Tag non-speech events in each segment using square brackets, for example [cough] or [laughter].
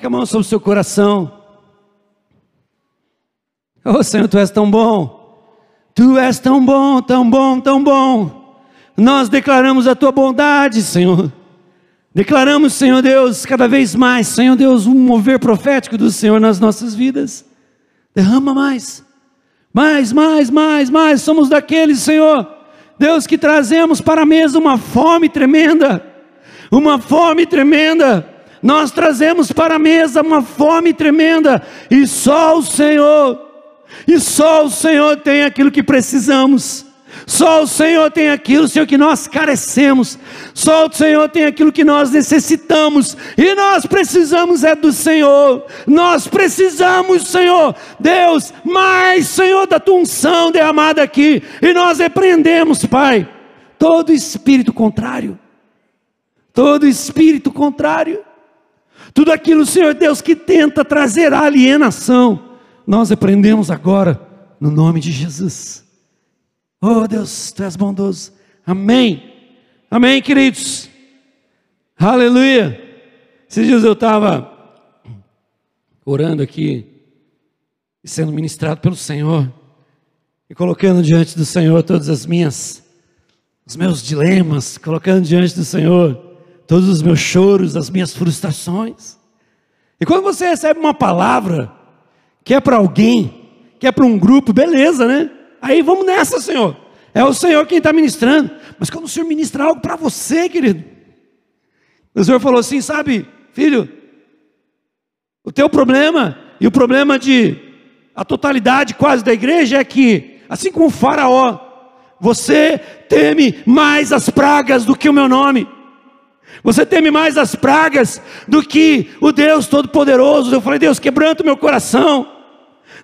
Coloque a mão sobre o seu coração. Oh Senhor, Tu és tão bom. Tu és tão bom, tão bom, tão bom. Nós declaramos a Tua bondade, Senhor. Declaramos, Senhor Deus, cada vez mais, Senhor Deus, um mover profético do Senhor nas nossas vidas. Derrama mais, mais, mais, mais, mais. Somos daqueles, Senhor, Deus, que trazemos para a mesa uma fome tremenda, uma fome tremenda. Nós trazemos para a mesa uma fome tremenda, e só o Senhor, e só o Senhor tem aquilo que precisamos. Só o Senhor tem aquilo, Senhor, que nós carecemos. Só o Senhor tem aquilo que nós necessitamos. E nós precisamos é do Senhor. Nós precisamos, Senhor, Deus, mais, Senhor, da tua unção derramada aqui. E nós repreendemos, Pai, todo espírito contrário. Todo espírito contrário. Tudo aquilo, Senhor Deus, que tenta trazer alienação. Nós repreendemos agora, no nome de Jesus. Oh Deus, tu és bondoso. Amém. Amém, queridos. Aleluia. Esses dias eu estava orando aqui, sendo ministrado pelo Senhor, e colocando diante do Senhor todas as minhas, os meus dilemas, colocando diante do Senhor todos os meus choros, as minhas frustrações. E quando você recebe uma palavra, que é para alguém, que é para um grupo, beleza, né? Aí vamos nessa, Senhor. É o Senhor quem está ministrando. Mas quando o Senhor ministra algo para você, querido, o Senhor falou assim: sabe, filho, o teu problema e o problema de a totalidade quase da igreja é que, assim como o Faraó, você teme mais as pragas do que o meu nome. Você teme mais as pragas do que o Deus Todo-Poderoso. Eu falei, Deus, quebranta o meu coração.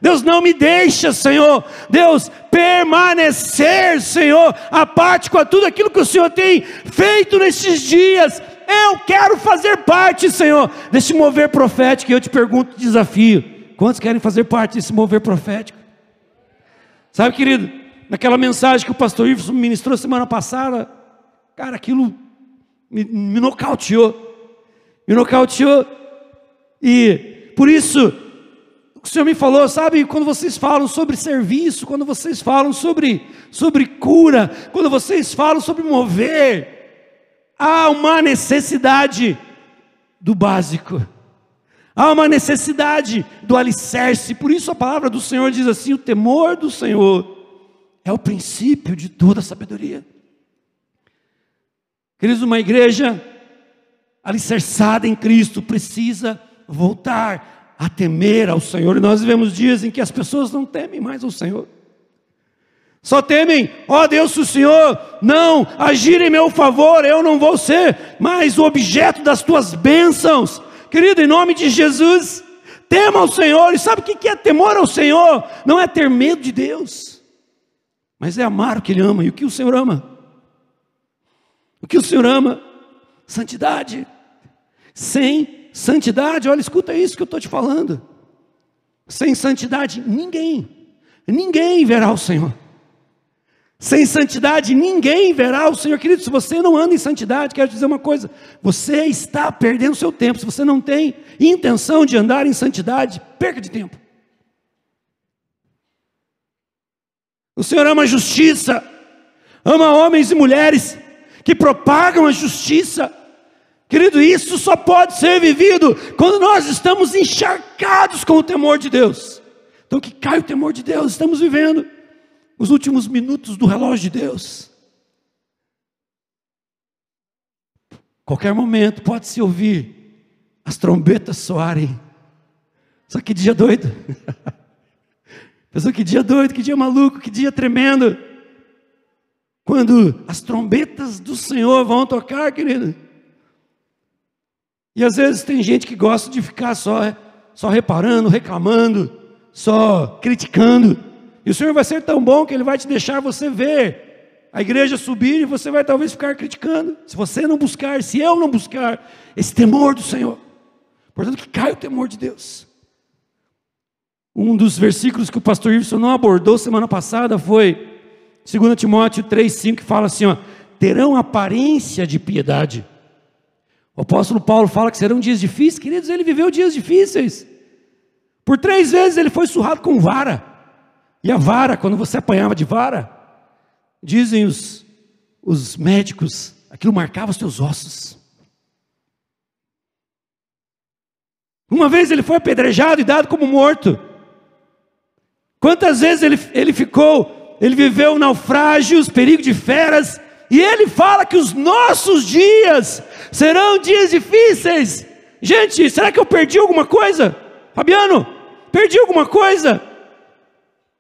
Deus não me deixa, Senhor. Deus, permanecer, Senhor, a parte com tudo aquilo que o Senhor tem feito nesses dias. Eu quero fazer parte, Senhor, desse mover profético. E eu te pergunto, desafio: quantos querem fazer parte desse mover profético? Sabe, querido, naquela mensagem que o pastor Ives ministrou semana passada, cara, aquilo me, me nocauteou. Me nocauteou. E por isso o Senhor me falou, sabe, quando vocês falam sobre serviço, quando vocês falam sobre, sobre cura, quando vocês falam sobre mover, há uma necessidade do básico, há uma necessidade do alicerce, por isso a palavra do Senhor diz assim: o temor do Senhor é o princípio de toda sabedoria. Queridos, uma igreja alicerçada em Cristo precisa voltar a temer ao Senhor. E nós vivemos dias em que as pessoas não temem mais ao Senhor. Só temem, ó oh, Deus, se o Senhor não agir em meu favor, eu não vou ser mais o objeto das tuas bênçãos. Querido, em nome de Jesus, tema ao Senhor. E sabe o que é temor ao Senhor? Não é ter medo de Deus, mas é amar o que Ele ama. E o que o Senhor ama? O que o Senhor ama? Santidade. Sem Santidade, olha, escuta isso que eu estou te falando. Sem santidade, ninguém, ninguém verá o Senhor. Sem santidade, ninguém verá o Senhor. Querido, se você não anda em santidade, quero te dizer uma coisa: você está perdendo seu tempo. Se você não tem intenção de andar em santidade, perca de tempo. O Senhor ama justiça, ama homens e mulheres que propagam a justiça. Querido, isso só pode ser vivido quando nós estamos encharcados com o temor de Deus. Então, que cai o temor de Deus, estamos vivendo os últimos minutos do relógio de Deus. Qualquer momento pode-se ouvir as trombetas soarem. Só que dia doido. [laughs] Pessoal, que dia doido, que dia maluco, que dia tremendo. Quando as trombetas do Senhor vão tocar, querido. E às vezes tem gente que gosta de ficar só, só reparando, reclamando, só criticando. E o Senhor vai ser tão bom que Ele vai te deixar você ver a igreja subir e você vai talvez ficar criticando. Se você não buscar, se eu não buscar esse temor do Senhor. Portanto, que cai o temor de Deus. Um dos versículos que o pastor Wilson não abordou semana passada foi 2 Timóteo 3,5, que fala assim: ó, terão aparência de piedade O apóstolo Paulo fala que serão dias difíceis, queridos, ele viveu dias difíceis. Por três vezes ele foi surrado com vara. E a vara, quando você apanhava de vara, dizem os, os médicos, aquilo marcava os teus ossos. Uma vez ele foi apedrejado e dado como morto. Quantas vezes ele, ele ficou, ele viveu naufrágios, perigo de feras, e ele fala que os nossos dias serão dias difíceis. Gente, será que eu perdi alguma coisa? Fabiano, perdi alguma coisa?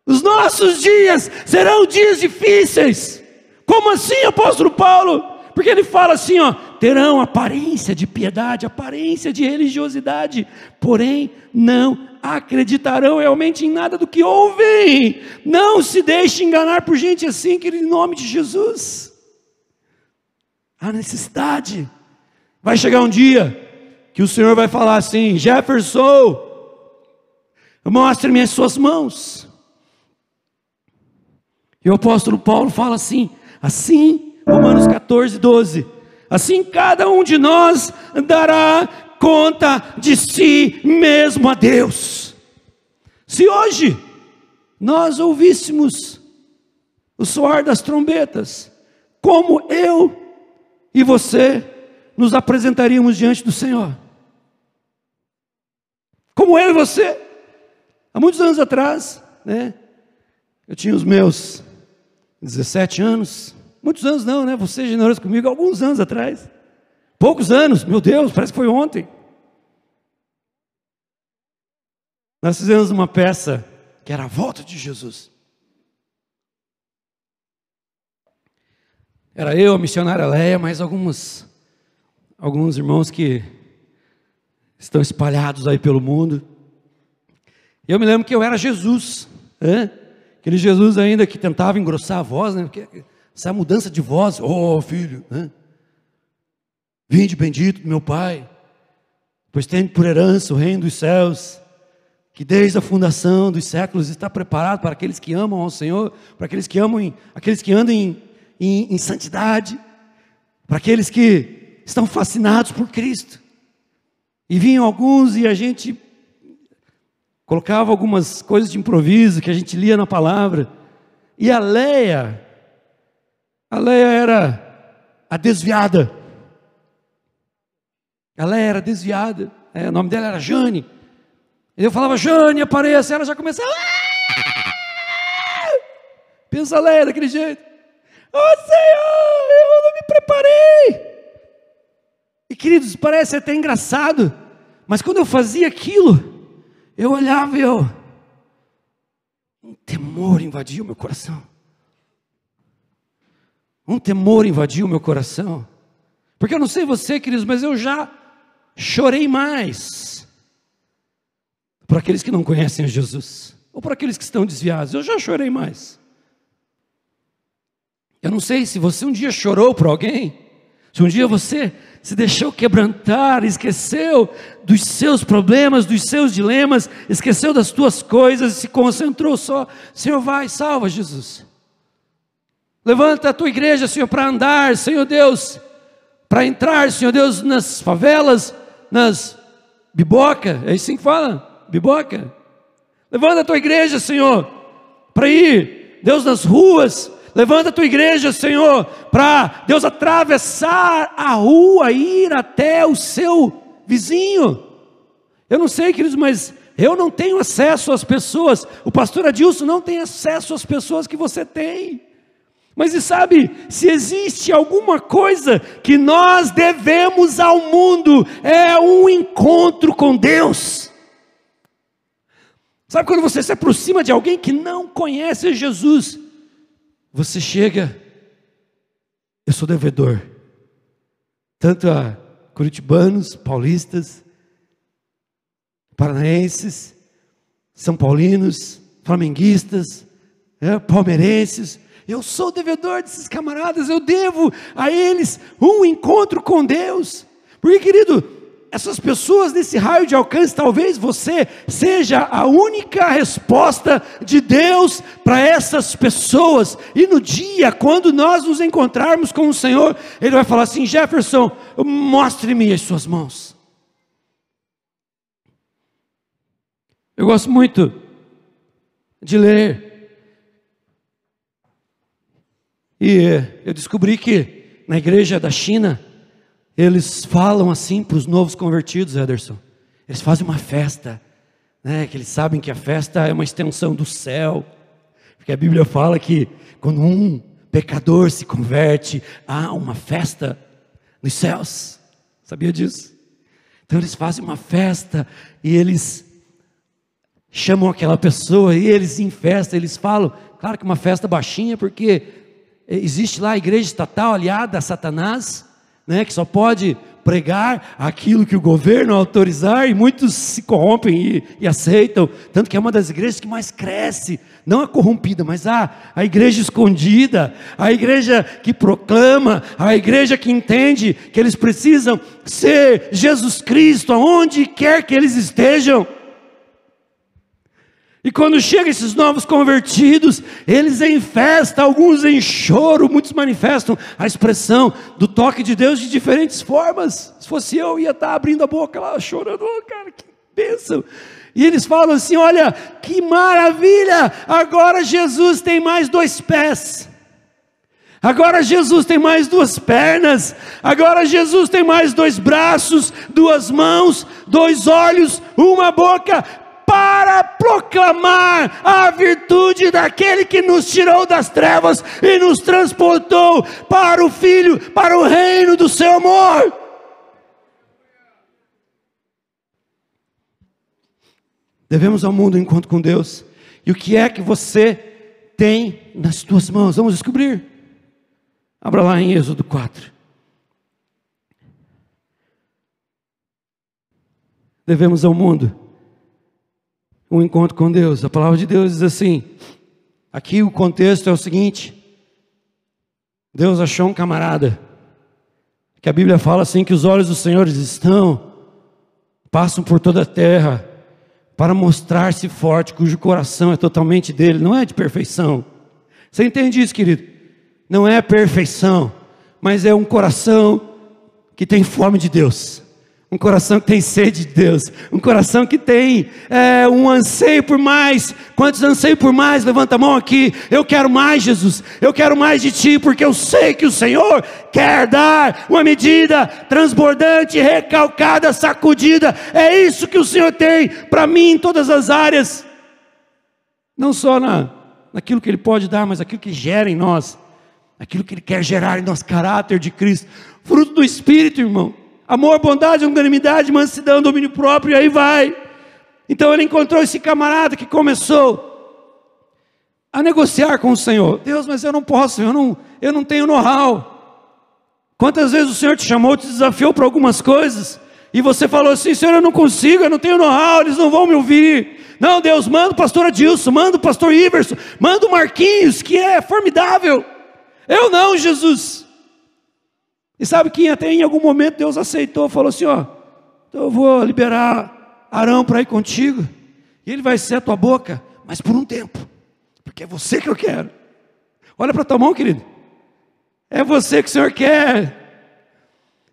Os nossos dias serão dias difíceis. Como assim, apóstolo Paulo? Porque ele fala assim, ó, terão aparência de piedade, aparência de religiosidade, porém não acreditarão realmente em nada do que ouvem. Não se deixe enganar por gente assim, que em nome de Jesus. A necessidade. Vai chegar um dia que o Senhor vai falar assim: Jefferson, mostre-me as suas mãos. E o apóstolo Paulo fala assim: assim, Romanos 14, 12. Assim cada um de nós dará conta de si mesmo a Deus. Se hoje nós ouvíssemos o soar das trombetas, como eu e você nos apresentaríamos diante do Senhor? Como eu e você? Há muitos anos atrás, né? Eu tinha os meus 17 anos, muitos anos não, né? Você é generoso comigo, alguns anos atrás. Poucos anos, meu Deus, parece que foi ontem. Nós fizemos uma peça que era a volta de Jesus. Era eu, a missionária Leia, mais alguns, alguns irmãos que estão espalhados aí pelo mundo. Eu me lembro que eu era Jesus, né? aquele Jesus ainda que tentava engrossar a voz, né? Porque essa mudança de voz, oh filho, né? Vinde bendito meu Pai, pois tem por herança o reino dos céus, que desde a fundação dos séculos está preparado para aqueles que amam ao Senhor, para aqueles que amam, em, aqueles que andam em, em, em santidade, para aqueles que estão fascinados por Cristo. E vinham alguns e a gente colocava algumas coisas de improviso que a gente lia na palavra. E a Leia, a Leia era a desviada. Ela era desviada. É, o nome dela era Jane. Eu falava, Jane, apareça. Ela já começava. Ah! Pensa Leia daquele jeito. Oh Senhor, eu não me preparei. E queridos, parece até engraçado. Mas quando eu fazia aquilo, eu olhava e eu. Um temor invadiu meu coração. Um temor invadiu meu coração. Porque eu não sei você, queridos, mas eu já chorei mais por aqueles que não conhecem Jesus, ou por aqueles que estão desviados, eu já chorei mais. Eu não sei se você um dia chorou por alguém, se um dia você se deixou quebrantar, esqueceu dos seus problemas, dos seus dilemas, esqueceu das tuas coisas e se concentrou só, Senhor, vai, salva Jesus. Levanta a tua igreja, Senhor, para andar, Senhor Deus, para entrar, Senhor Deus, nas favelas, nas biboca, é assim que fala? Biboca. Levanta a tua igreja, Senhor, para ir, Deus, nas ruas. Levanta a tua igreja, Senhor, para Deus atravessar a rua, ir até o seu vizinho. Eu não sei, queridos, mas eu não tenho acesso às pessoas. O pastor Adilson não tem acesso às pessoas que você tem. Mas e sabe, se existe alguma coisa que nós devemos ao mundo, é um encontro com Deus. Sabe quando você se aproxima de alguém que não conhece Jesus, você chega, eu sou devedor, tanto a curitibanos, paulistas, paranaenses, são paulinos, flamenguistas, é, palmeirenses, eu sou devedor desses camaradas, eu devo a eles um encontro com Deus. Porque, querido, essas pessoas nesse raio de alcance, talvez você seja a única resposta de Deus para essas pessoas. E no dia, quando nós nos encontrarmos com o Senhor, Ele vai falar assim: Jefferson, mostre-me as suas mãos. Eu gosto muito de ler. E eu descobri que na igreja da China, eles falam assim para os novos convertidos, Ederson. Eles fazem uma festa, né? Que eles sabem que a festa é uma extensão do céu. Porque a Bíblia fala que quando um pecador se converte, há uma festa nos céus. Sabia disso? Então eles fazem uma festa e eles chamam aquela pessoa e eles em festa, eles falam, claro que uma festa baixinha, porque existe lá a igreja estatal aliada a Satanás, né, que só pode pregar aquilo que o governo autorizar, e muitos se corrompem e, e, aceitam, tanto que é uma das igrejas que mais cresce, não a corrompida, mas a, a igreja escondida, a igreja que proclama, a igreja que entende que eles precisam ser Jesus Cristo, aonde quer que eles estejam. E quando chegam esses novos convertidos, eles em festa, alguns em choro, muitos manifestam a expressão do toque de Deus de diferentes formas. Se fosse eu, ia estar abrindo a boca lá, chorando, oh, cara, que bênção. E eles falam assim: olha, que maravilha, agora Jesus tem mais dois pés. Agora Jesus tem mais duas pernas, agora Jesus tem mais dois braços, duas mãos, dois olhos, uma boca para proclamar a virtude daquele que nos tirou das trevas e nos transportou para o Filho, para o reino do seu amor. Devemos ao mundo encontro com Deus. E o que é que você tem nas tuas mãos? Vamos descobrir. Abra lá em Êxodo 4. Devemos ao mundo um encontro com Deus. A palavra de Deus diz assim: aqui o contexto é o seguinte: Deus achou um camarada, que a Bíblia fala assim: que os olhos dos senhores estão, passam por toda a terra, para mostrar-se forte, cujo coração é totalmente dele, não é de perfeição. Você entende isso, querido? Não é perfeição, mas é um coração que tem fome de Deus. Um coração que tem sede de Deus, um coração que tem é, um anseio por mais. Quantos anseios por mais? Levanta a mão aqui. Eu quero mais, Jesus. Eu quero mais de Ti, porque eu sei que o Senhor quer dar uma medida transbordante, recalcada, sacudida. É isso que o Senhor tem para mim em todas as áreas, não só na, naquilo que Ele pode dar, mas aquilo que gera em nós, aquilo que Ele quer gerar em nosso caráter de Cristo, fruto do Espírito, irmão. Amor, bondade, longanimidade, mansidão, domínio próprio, e aí vai. Então ele encontrou esse camarada que começou a negociar com o Senhor. Deus, mas eu não posso, eu não, eu não tenho know-how. Quantas vezes o Senhor te chamou, te desafiou para algumas coisas, e você falou assim: Senhor, eu não consigo, eu não tenho know-how, eles não vão me ouvir. Não, Deus, manda o pastor Adilson, manda o pastor Iverson, manda o Marquinhos, que é formidável. Eu não, Jesus. E sabe que até em algum momento Deus aceitou, falou assim: ó, então eu vou liberar Arão para ir contigo, e ele vai ser a tua boca, mas por um tempo, porque é você que eu quero. Olha para tua mão, querido. É você que o Senhor quer.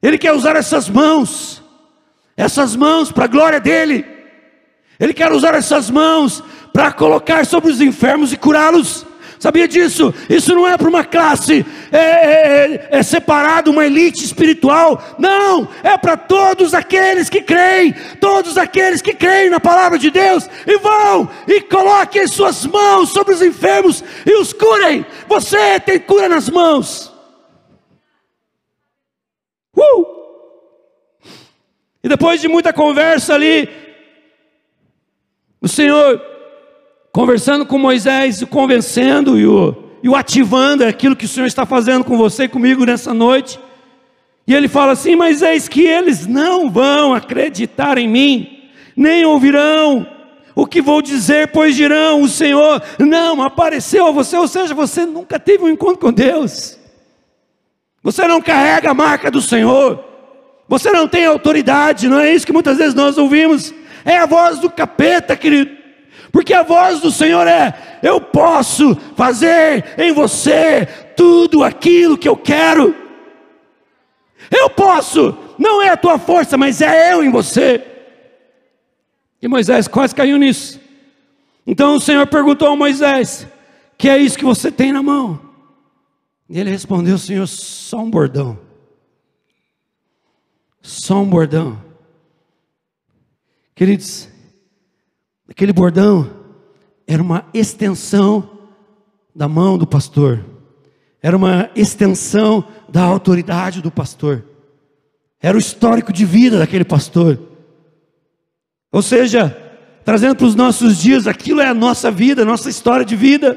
Ele quer usar essas mãos, essas mãos para a glória dEle. Ele quer usar essas mãos para colocar sobre os enfermos e curá-los. Sabia disso? Isso não é para uma classe é, é, é, é separado, uma elite espiritual. Não, é para todos aqueles que creem, todos aqueles que creem na palavra de Deus e vão e coloquem suas mãos sobre os enfermos e os curem. Você tem cura nas mãos. Uh! E depois de muita conversa ali, o Senhor conversando com Moisés, o convencendo e o, e o ativando, é aquilo que o Senhor está fazendo com você e comigo nessa noite. E ele fala assim: Mas eis que eles não vão acreditar em mim, nem ouvirão o que vou dizer, pois dirão: O Senhor não apareceu a você, ou seja, você nunca teve um encontro com Deus, você não carrega a marca do Senhor. Você não tem autoridade, não é isso que muitas vezes nós ouvimos. É a voz do capeta, querido. Porque a voz do Senhor é: eu posso fazer em você tudo aquilo que eu quero. Eu posso, não é a tua força, mas é eu em você. E Moisés quase caiu nisso. Então o Senhor perguntou a Moisés: Que é isso que você tem na mão? E ele respondeu: Senhor, só um bordão. Só um bordão. Queridos, aquele bordão era uma extensão da mão do pastor, era uma extensão da autoridade do pastor, era o histórico de vida daquele pastor. Ou seja, trazendo para os nossos dias, aquilo é a nossa vida, a nossa história de vida,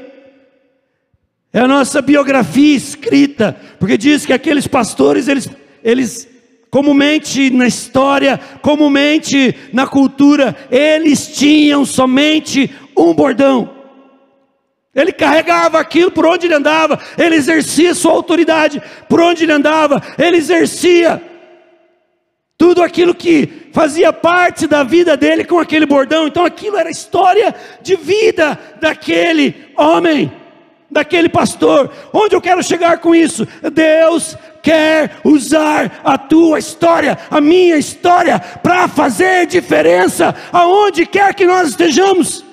é a nossa biografia escrita, porque diz que aqueles pastores, eles, eles comumente na história, comumente na cultura, eles tinham somente um bordão. Ele carregava aquilo por onde ele andava, ele exercia sua autoridade por onde ele andava, ele exercia tudo aquilo que fazia parte da vida dele com aquele bordão. Então aquilo era história de vida daquele homem, daquele pastor. Onde eu quero chegar com isso? Deus quer usar a tua história, a minha história, para fazer diferença aonde quer que nós estejamos.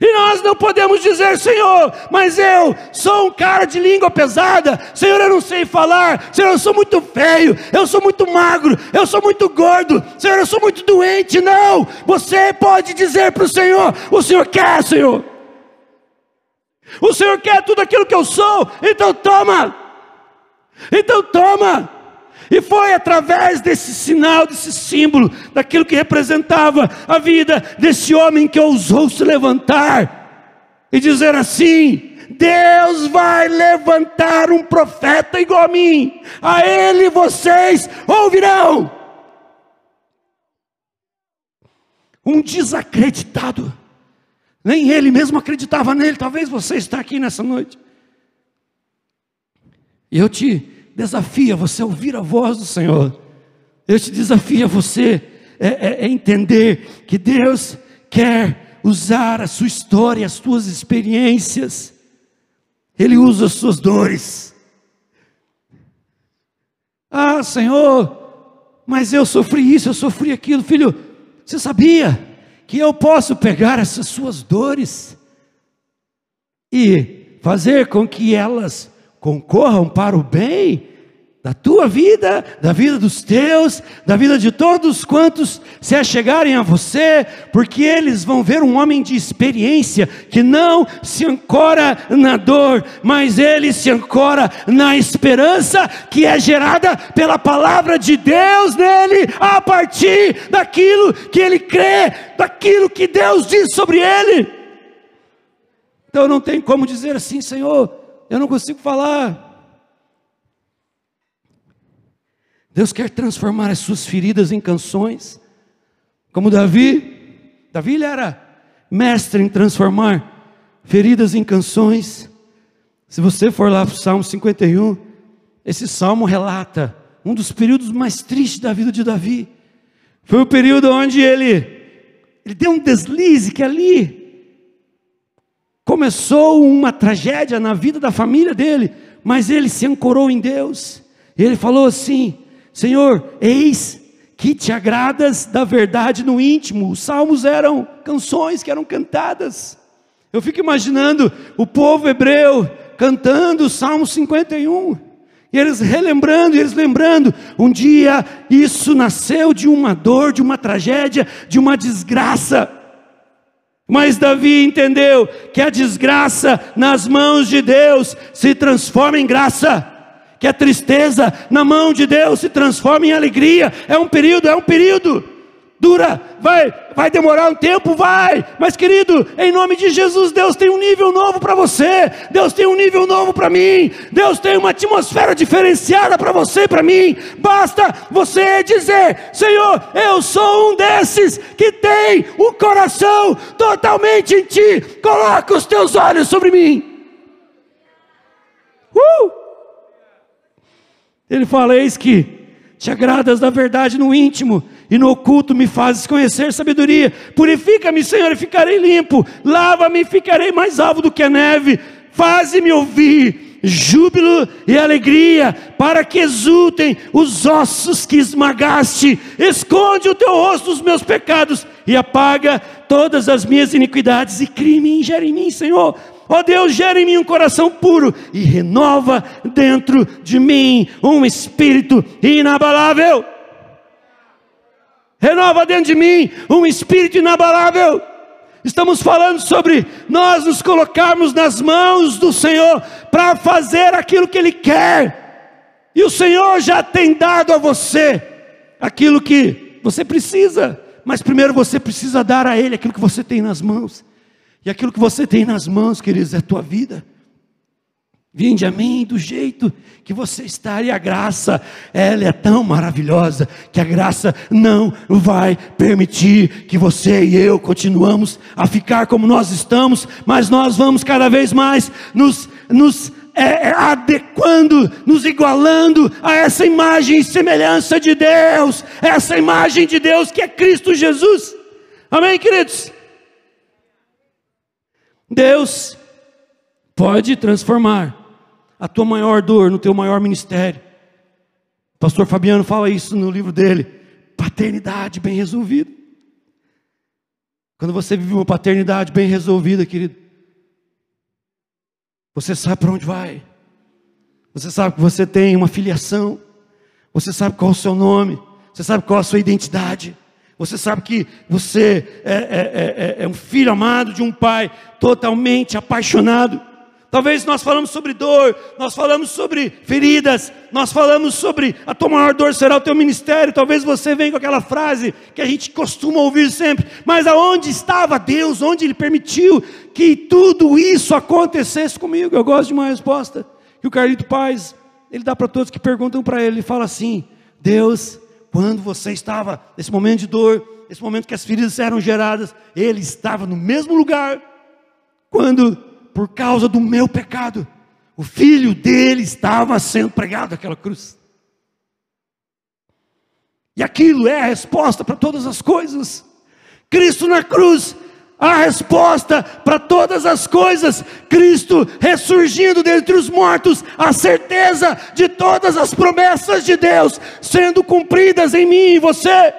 E nós não podemos dizer, Senhor, mas eu sou um cara de língua pesada, Senhor, eu não sei falar, Senhor, eu sou muito feio, eu sou muito magro, eu sou muito gordo, Senhor, eu sou muito doente. Não, você pode dizer para o Senhor: o Senhor quer, Senhor. O Senhor quer tudo aquilo que eu sou, então toma, então toma. E foi através desse sinal, desse símbolo, daquilo que representava a vida desse homem que ousou se levantar e dizer assim: Deus vai levantar um profeta igual a mim, a ele vocês ouvirão. Um desacreditado, nem ele mesmo acreditava nele, talvez você está aqui nessa noite. E eu te desafia você a ouvir a voz do Senhor. Eu te desafio a você é, é, é entender que Deus quer usar a sua história, as suas experiências. Ele usa as suas dores. Ah, Senhor, mas eu sofri isso, eu sofri aquilo, filho. Você sabia que eu posso pegar essas suas dores e fazer com que elas concorram para o bem da tua vida, da vida dos teus, da vida de todos quantos se achegarem a você, porque eles vão ver um homem de experiência que não se ancora na dor, mas ele se ancora na esperança que é gerada pela palavra de Deus nele, a partir daquilo que ele crê, daquilo que Deus diz sobre ele. Então não tem como dizer assim, Senhor, eu não consigo falar. Deus quer transformar as suas feridas em canções, como Davi. Davi ele era mestre em transformar feridas em canções. Se você for lá para o Salmo 51, esse salmo relata um dos períodos mais tristes da vida de Davi. Foi o período onde ele, ele deu um deslize que ali começou uma tragédia na vida da família dele, mas ele se ancorou em Deus. Ele falou assim: Senhor, eis que te agradas da verdade no íntimo. Os salmos eram canções que eram cantadas. Eu fico imaginando o povo hebreu cantando o Salmo 51. E eles relembrando, e eles lembrando, um dia isso nasceu de uma dor, de uma tragédia, de uma desgraça. Mas Davi entendeu que a desgraça nas mãos de Deus se transforma em graça que a tristeza na mão de Deus se transforma em alegria. É um período, é um período. Dura, vai, vai demorar um tempo, vai. Mas querido, em nome de Jesus, Deus tem um nível novo para você. Deus tem um nível novo para mim. Deus tem uma atmosfera diferenciada para você e para mim. Basta você dizer: Senhor, eu sou um desses que tem o coração totalmente em Ti. Coloca os teus olhos sobre mim. Uh! Ele fala: Eis que te agradas da verdade no íntimo, e no oculto me fazes conhecer sabedoria. Purifica-me, Senhor, e ficarei limpo. Lava-me e ficarei mais alvo do que a neve. Faze-me ouvir júbilo e alegria, para que exultem os ossos que esmagaste. Esconde o teu rosto dos meus pecados e apaga todas as minhas iniquidades e crime gera em mim, Senhor. Ó oh Deus, gera em mim um coração puro e renova dentro de mim um espírito inabalável. Renova dentro de mim um espírito inabalável. Estamos falando sobre nós nos colocarmos nas mãos do Senhor para fazer aquilo que Ele quer. E o Senhor já tem dado a você aquilo que você precisa, mas primeiro você precisa dar a Ele aquilo que você tem nas mãos. E aquilo que você tem nas mãos, queridos, é a tua vida. Vinde a mim do jeito que você está, e a graça, ela é tão maravilhosa, que a graça não vai permitir que você e eu continuamos a ficar como nós estamos, mas nós vamos cada vez mais nos, nos é, é adequando, nos igualando a essa imagem e semelhança de Deus, essa imagem de Deus que é Cristo Jesus. Amém, queridos? Deus pode transformar a tua maior dor no teu maior ministério. O pastor Fabiano fala isso no livro dele. Paternidade bem resolvida. Quando você vive uma paternidade bem resolvida, querido, você sabe para onde vai. Você sabe que você tem uma filiação. Você sabe qual é o seu nome. Você sabe qual é a sua identidade. Você sabe que você é, é, é, é, é um filho amado de um pai totalmente apaixonado. Talvez nós falamos sobre dor, nós falamos sobre feridas, nós falamos sobre a tua maior dor será o teu ministério. Talvez você venha com aquela frase que a gente costuma ouvir sempre, mas aonde estava Deus? Onde Ele permitiu que tudo isso acontecesse comigo? Eu gosto de uma resposta que o Carlito Paz, ele dá para todos que perguntam para ele, ele fala assim: Deus quando você estava nesse momento de dor, nesse momento que as feridas eram geradas, ele estava no mesmo lugar. Quando, por causa do meu pecado, o filho dele estava sendo pregado naquela cruz. E aquilo é a resposta para todas as coisas. Cristo na cruz a resposta para todas as coisas, Cristo ressurgindo dentre os mortos, a certeza de todas as promessas de Deus sendo cumpridas em mim e em você.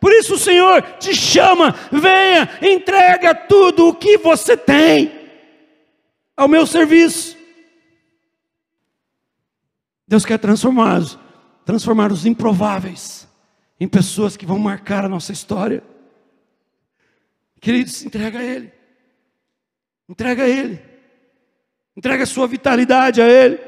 Por isso o Senhor te chama, venha, entrega tudo o que você tem ao meu serviço. Deus quer transformar, transformar os improváveis em pessoas que vão marcar a nossa história. Queridos, entrega a Ele. Entrega a Ele. Entrega a sua vitalidade a Ele.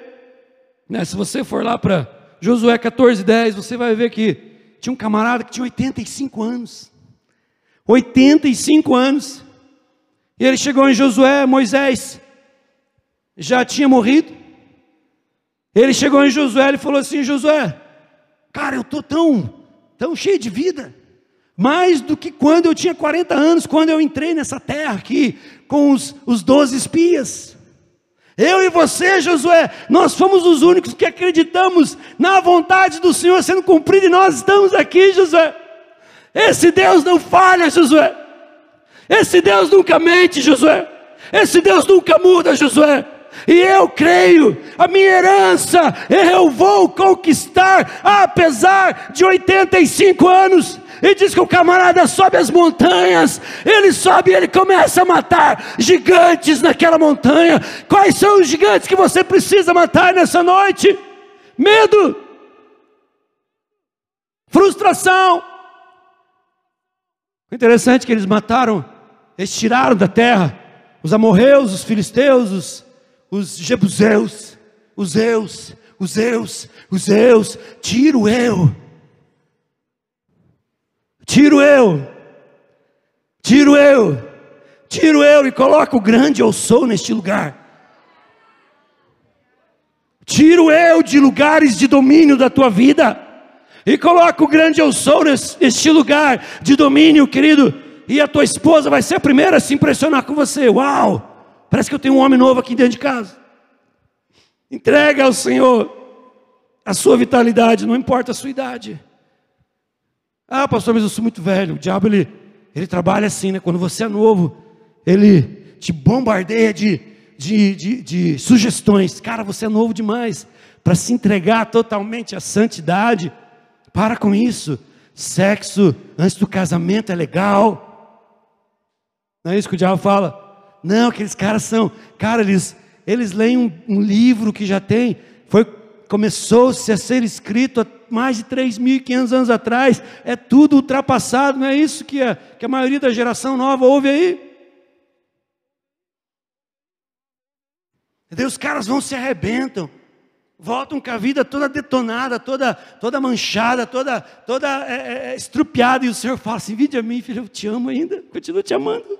Né? Se você for lá para Josué 14, 10, você vai ver que tinha um camarada que tinha 85 anos. 85 anos. E ele chegou em Josué, Moisés já tinha morrido. Ele chegou em Josué e falou assim: Josué, cara, eu estou tão, tão cheio de vida mais do que quando eu tinha 40 anos, quando eu entrei nessa terra aqui, com os, os 12 espias. Eu e você, Josué, nós fomos os únicos que acreditamos na vontade do Senhor sendo cumprida, e nós estamos aqui, Josué. Esse Deus não falha, Josué. Esse Deus nunca mente, Josué. Esse Deus nunca muda, Josué. E eu creio, a minha herança eu vou conquistar, apesar de 85 anos. E diz que o camarada sobe as montanhas, ele sobe e ele começa a matar gigantes naquela montanha. Quais são os gigantes que você precisa matar nessa noite? Medo, frustração. Interessante é que eles mataram, eles tiraram da terra os amorreus, os filisteus, os, os jebuseus, os eus, os eus, os eus, tiro eu Tiro eu, tiro eu, tiro eu e coloco o grande eu sou neste lugar. Tiro eu de lugares de domínio da tua vida e coloco o grande eu sou neste lugar de domínio, querido. E a tua esposa vai ser a primeira a se impressionar com você. Uau! Parece que eu tenho um homem novo aqui dentro de casa. Entrega ao Senhor. a sua vitalidade, não importa a sua idade. Ah, pastor, mas eu sou muito velho. O diabo ele, ele trabalha assim, né? Quando você é novo, ele te bombardeia de, de, de, de sugestões. Cara, você é novo demais para se entregar totalmente à santidade. Para com isso. Sexo antes do casamento é legal. Não é isso que o diabo fala? Não, aqueles caras são. Cara, eles, eles leem um, um livro que já tem. Foi começou-se a ser escrito há mais de 3.500 anos atrás, é tudo ultrapassado, não é isso que a, que a maioria da geração nova ouve aí? Os caras vão se arrebentam, voltam com a vida toda detonada, toda, toda manchada, toda, toda é, é, é estrupiada, e o Senhor fala assim: vide a mim, filho, eu te amo ainda, continuo te amando.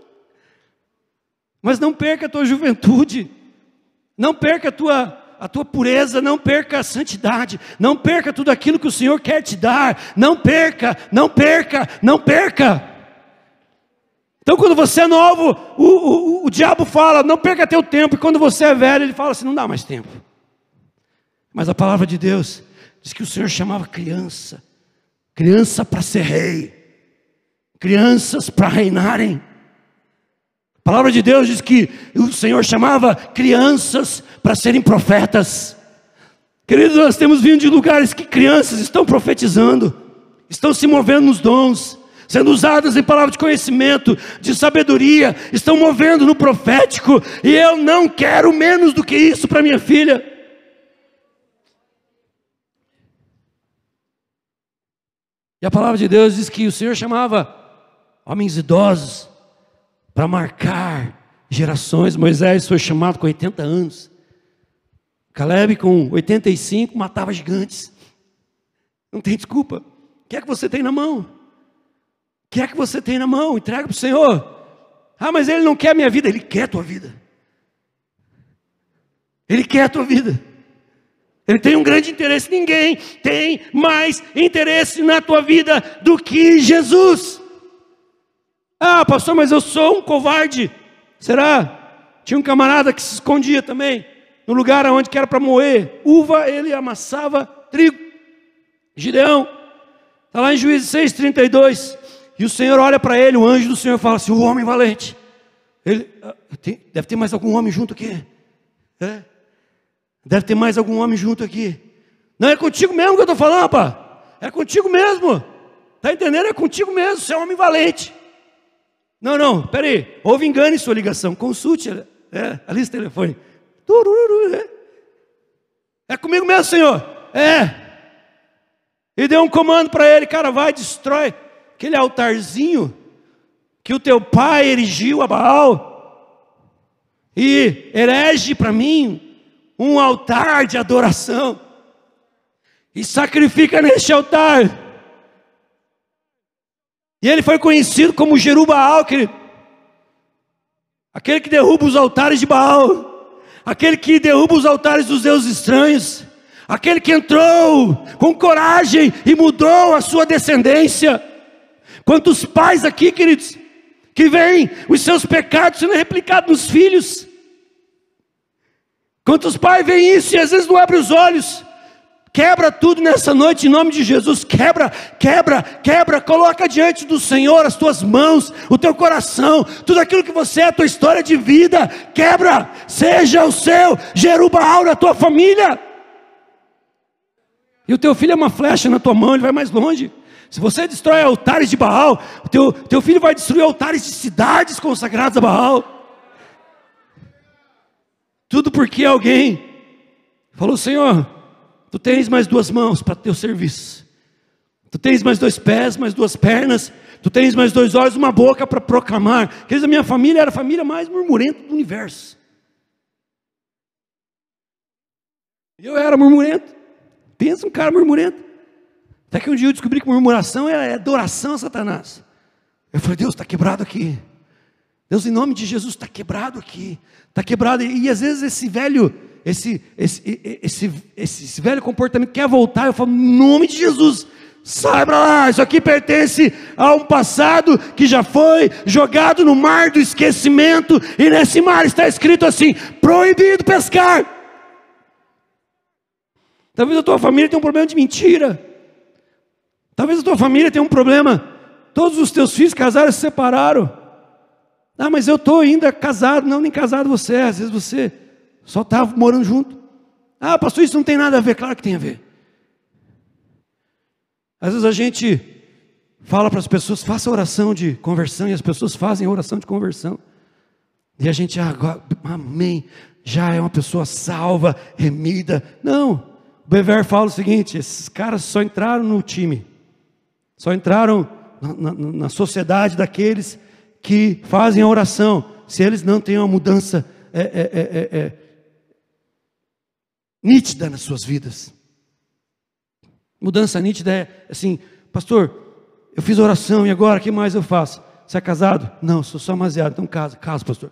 Mas não perca a tua juventude, não perca a tua, a tua pureza, não perca a santidade, não perca tudo aquilo que o Senhor quer te dar, não perca, não perca, não perca. Então, quando você é novo, o, o, o diabo fala, não perca teu tempo, e quando você é velho, ele fala assim: não dá mais tempo. Mas a palavra de Deus diz que o Senhor chamava criança, criança para ser rei, crianças para reinarem. A palavra de Deus diz que o Senhor chamava crianças para serem profetas. Queridos, nós temos vindo de lugares que crianças estão profetizando, estão se movendo nos dons, sendo usadas em palavras de conhecimento, de sabedoria, estão movendo no profético, e eu não quero menos do que isso para minha filha. E a palavra de Deus diz que o Senhor chamava homens idosos, para marcar gerações. Moisés foi chamado com 80 anos. Caleb, com 85, matava gigantes. Não tem desculpa. O que é que você tem na mão? O que é que você tem na mão? Entrega para o Senhor. Ah, mas Ele não quer a minha vida. Ele quer a tua vida. Ele quer a tua vida. Ele tem um grande interesse. Ninguém tem mais interesse na tua vida do que Jesus. Ah, pastor, mas eu sou um covarde. Será? Tinha um camarada que se escondia também, no lugar onde era para moer uva, ele amassava trigo. Gideão, está lá em Juízes 6,32. E o Senhor olha para ele, o anjo do Senhor fala assim: o homem valente. Ele, ah, deve ter mais algum homem junto aqui. É? Deve ter mais algum homem junto aqui. Não é contigo mesmo que eu estou falando, pá. É contigo mesmo. Está entendendo? É contigo mesmo. Você é um homem valente. Não, não, peraí. Houve engano em sua ligação. Consulte é, a lista telefone. É. é comigo mesmo, Senhor. É. E deu um comando para ele, cara, vai, destrói aquele altarzinho que o teu pai erigiu a Baal. E erege para mim um altar de adoração. E sacrifica neste altar e ele foi conhecido como Jerubaal, querido. Aquele que derruba os altares de Baal. Aquele que derruba os altares dos deuses estranhos. Aquele que entrou com coragem e mudou a sua descendência. Quantos pais aqui, queridos, que veem os seus pecados sendo replicados nos filhos. Quantos pais veem isso e às vezes não abrem os olhos. Quebra tudo nessa noite em nome de Jesus. Quebra, quebra, quebra. Coloca diante do Senhor as tuas mãos, o teu coração, tudo aquilo que você é, a tua história de vida. Quebra. Seja o seu Jerubaal na tua família. E o teu filho é uma flecha na tua mão, ele vai mais longe. Se você destrói altares de Baal, o teu, teu filho vai destruir altares de cidades consagradas a Baal. Tudo porque alguém falou, Senhor, Tu tens mais duas mãos para teu serviço. Tu tens mais dois pés, mais duas pernas. Tu tens mais dois olhos, uma boca para proclamar. Queridos, a minha família era a família mais murmurenta do universo. Eu era murmurento. Pensa um cara murmurento. Até que um dia eu descobri que murmuração é adoração a Satanás. Eu falei, Deus, está quebrado aqui. Deus, em nome de Jesus, está quebrado aqui. Está quebrado. E, e às vezes esse velho esse, esse, esse, esse, velho comportamento quer voltar, eu falo, nome de Jesus, sai para lá, isso aqui pertence a um passado que já foi jogado no mar do esquecimento, e nesse mar está escrito assim: proibido pescar. Talvez a tua família tenha um problema de mentira. Talvez a tua família tenha um problema. Todos os teus filhos casaram e se separaram. Ah, mas eu estou ainda casado. Não, nem casado você é. Às vezes você só está morando junto. Ah, pastor, isso não tem nada a ver. Claro que tem a ver. Às vezes a gente fala para as pessoas, faça oração de conversão, e as pessoas fazem oração de conversão. E a gente, ah, amém, já é uma pessoa salva, remida. Não, o Bever fala o seguinte: esses caras só entraram no time, só entraram na, na, na sociedade daqueles que fazem a oração, se eles não têm uma mudança é, é, é, é, é nítida nas suas vidas. Mudança nítida é assim, pastor, eu fiz oração e agora o que mais eu faço? Você é casado? Não, sou só amaziado, então casa, casa, pastor.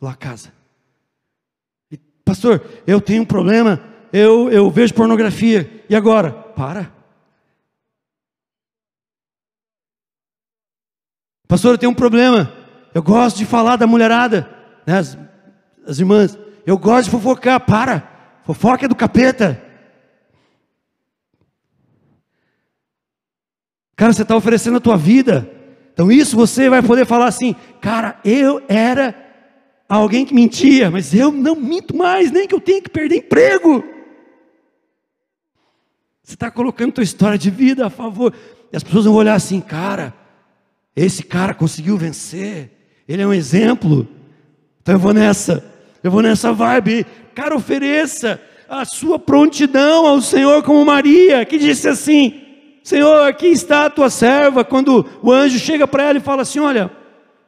Lá casa. E, pastor, eu tenho um problema, eu, eu vejo pornografia, e agora? Para. Pastor, eu tenho um problema. Eu gosto de falar da mulherada, né, as, as irmãs. Eu gosto de fofocar. Para. Fofoca é do capeta. Cara, você está oferecendo a tua vida. Então isso você vai poder falar assim, cara, eu era alguém que mentia, mas eu não minto mais, nem que eu tenha que perder emprego. Você está colocando tua história de vida a favor. E as pessoas vão olhar assim, cara, esse cara conseguiu vencer. Ele é um exemplo. Então eu vou nessa. Eu vou nessa vibe. Cara, ofereça a sua prontidão ao Senhor como Maria, que disse assim: Senhor, aqui está a tua serva. Quando o anjo chega para ela e fala assim: Olha,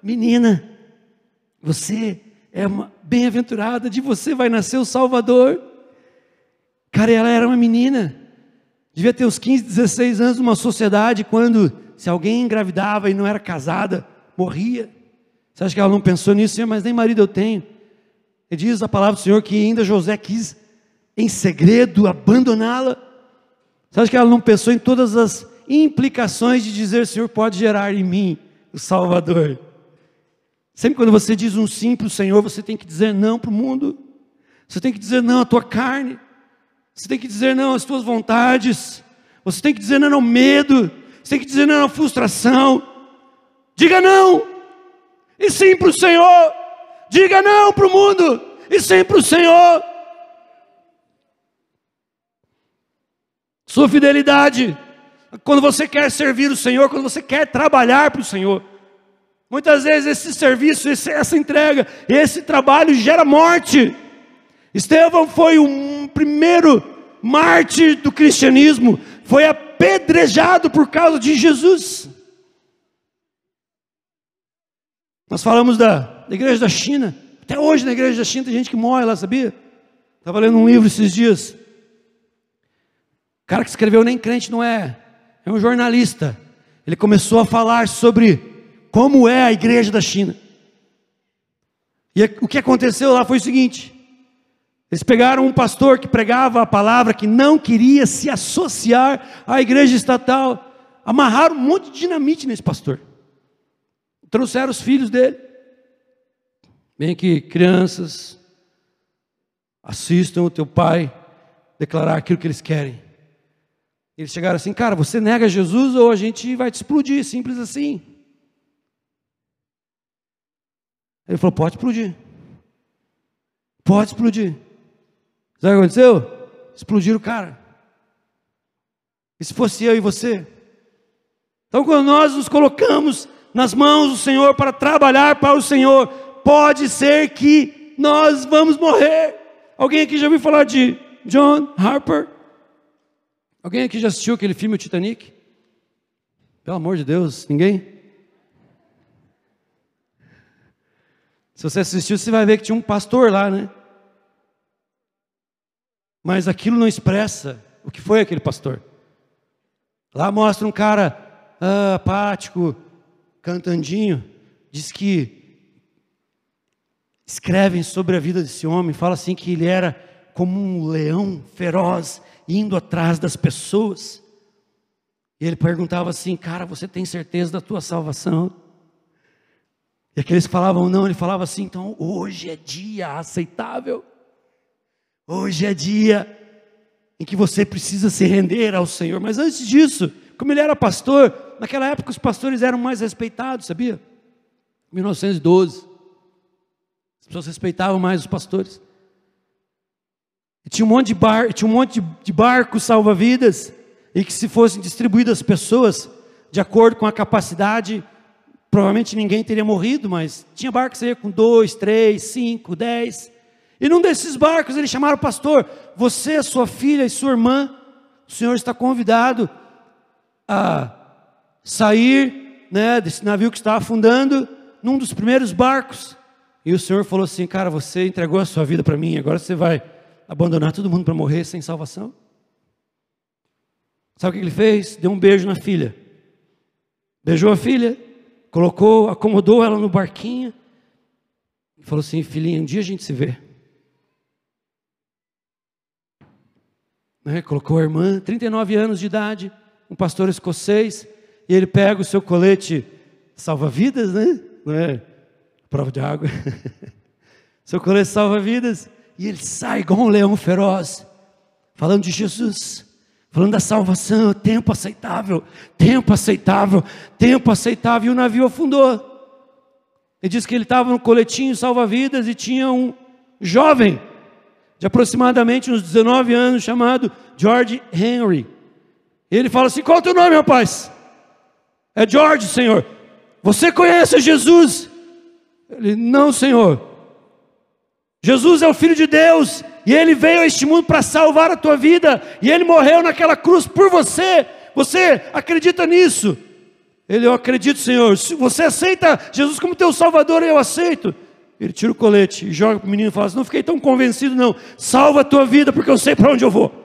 menina, você é uma bem-aventurada, de você vai nascer o Salvador. Cara, ela era uma menina, devia ter uns 15, 16 anos numa sociedade quando se alguém engravidava e não era casada, morria. Você acha que ela não pensou nisso? Mas nem marido eu tenho. E diz a palavra do Senhor que ainda José quis, em segredo, abandoná-la. Você acha que ela não pensou em todas as implicações de dizer: Senhor pode gerar em mim o Salvador? Sempre quando você diz um sim para o Senhor, você tem que dizer não para o mundo. Você tem que dizer não à tua carne. Você tem que dizer não às tuas vontades. Você tem que dizer não ao medo. Você tem que dizer não à frustração. Diga não. E sim para o Senhor. Diga não para o mundo. E sim para o Senhor. Sua fidelidade. Quando você quer servir o Senhor, quando você quer trabalhar para o Senhor. Muitas vezes esse serviço, essa entrega, esse trabalho gera morte. Estevão foi o primeiro mártir do cristianismo, foi apedrejado por causa de Jesus. Nós falamos da, da igreja da China, até hoje na igreja da China tem gente que morre lá, sabia? Estava lendo um livro esses dias. O cara que escreveu nem crente não é, é um jornalista. Ele começou a falar sobre como é a igreja da China. E o que aconteceu lá foi o seguinte: eles pegaram um pastor que pregava a palavra, que não queria se associar à igreja estatal, amarraram um monte de dinamite nesse pastor. Trouxeram os filhos dele. Vem aqui, crianças, assistam o teu pai declarar aquilo que eles querem. Eles chegaram assim, cara, você nega Jesus ou a gente vai te explodir, simples assim. Ele falou, pode explodir. Pode explodir. Sabe o que aconteceu? Explodiram o cara. E se fosse eu e você? Então, quando nós nos colocamos nas mãos do Senhor para trabalhar para o Senhor, pode ser que nós vamos morrer. Alguém aqui já ouviu falar de John Harper? Alguém aqui já assistiu aquele filme o Titanic? Pelo amor de Deus, ninguém? Se você assistiu, você vai ver que tinha um pastor lá, né? mas aquilo não expressa o que foi aquele pastor. Lá mostra um cara ah, apático, cantandinho, diz que escrevem sobre a vida desse homem, fala assim que ele era como um leão feroz indo atrás das pessoas. E ele perguntava assim, cara, você tem certeza da tua salvação? E aqueles falavam não, ele falava assim, então hoje é dia aceitável. Hoje é dia. em que você precisa se render ao Senhor. Mas antes disso, como ele era pastor, naquela época os pastores eram mais respeitados, sabia? 1912. As pessoas respeitavam mais os pastores. E tinha um monte de bar, tinha um monte de, de barcos salva-vidas e que se fossem distribuídas as pessoas de acordo com a capacidade, provavelmente ninguém teria morrido, mas tinha barcos aí com dois, três, cinco, dez. E num desses barcos eles chamaram o pastor: Você, sua filha e sua irmã, o senhor está convidado a sair né, desse navio que está afundando num dos primeiros barcos. E o senhor falou assim: Cara, você entregou a sua vida para mim, agora você vai abandonar todo mundo para morrer sem salvação? Sabe o que ele fez? Deu um beijo na filha. Beijou a filha, colocou, acomodou ela no barquinho e falou assim: Filhinha, um dia a gente se vê. Né? Colocou a irmã, 39 anos de idade, um pastor escocês, e ele pega o seu colete salva-vidas, né? Não é? Prova de água. [laughs] seu colete salva-vidas, e ele sai igual um leão feroz, falando de Jesus, falando da salvação, tempo aceitável, tempo aceitável, tempo aceitável, e o navio afundou. Ele diz que ele estava no coletinho salva-vidas e tinha um jovem de aproximadamente uns 19 anos chamado George Henry. Ele fala assim: Qual é o teu nome, rapaz? É George, Senhor. Você conhece Jesus? Ele, não, Senhor. Jesus é o Filho de Deus, e Ele veio a este mundo para salvar a tua vida, e Ele morreu naquela cruz por você. Você acredita nisso? Ele, eu acredito, Senhor. Se você aceita Jesus como teu Salvador, eu aceito. Ele tira o colete e joga para o menino e fala assim: Não fiquei tão convencido, não. Salva a tua vida, porque eu sei para onde eu vou.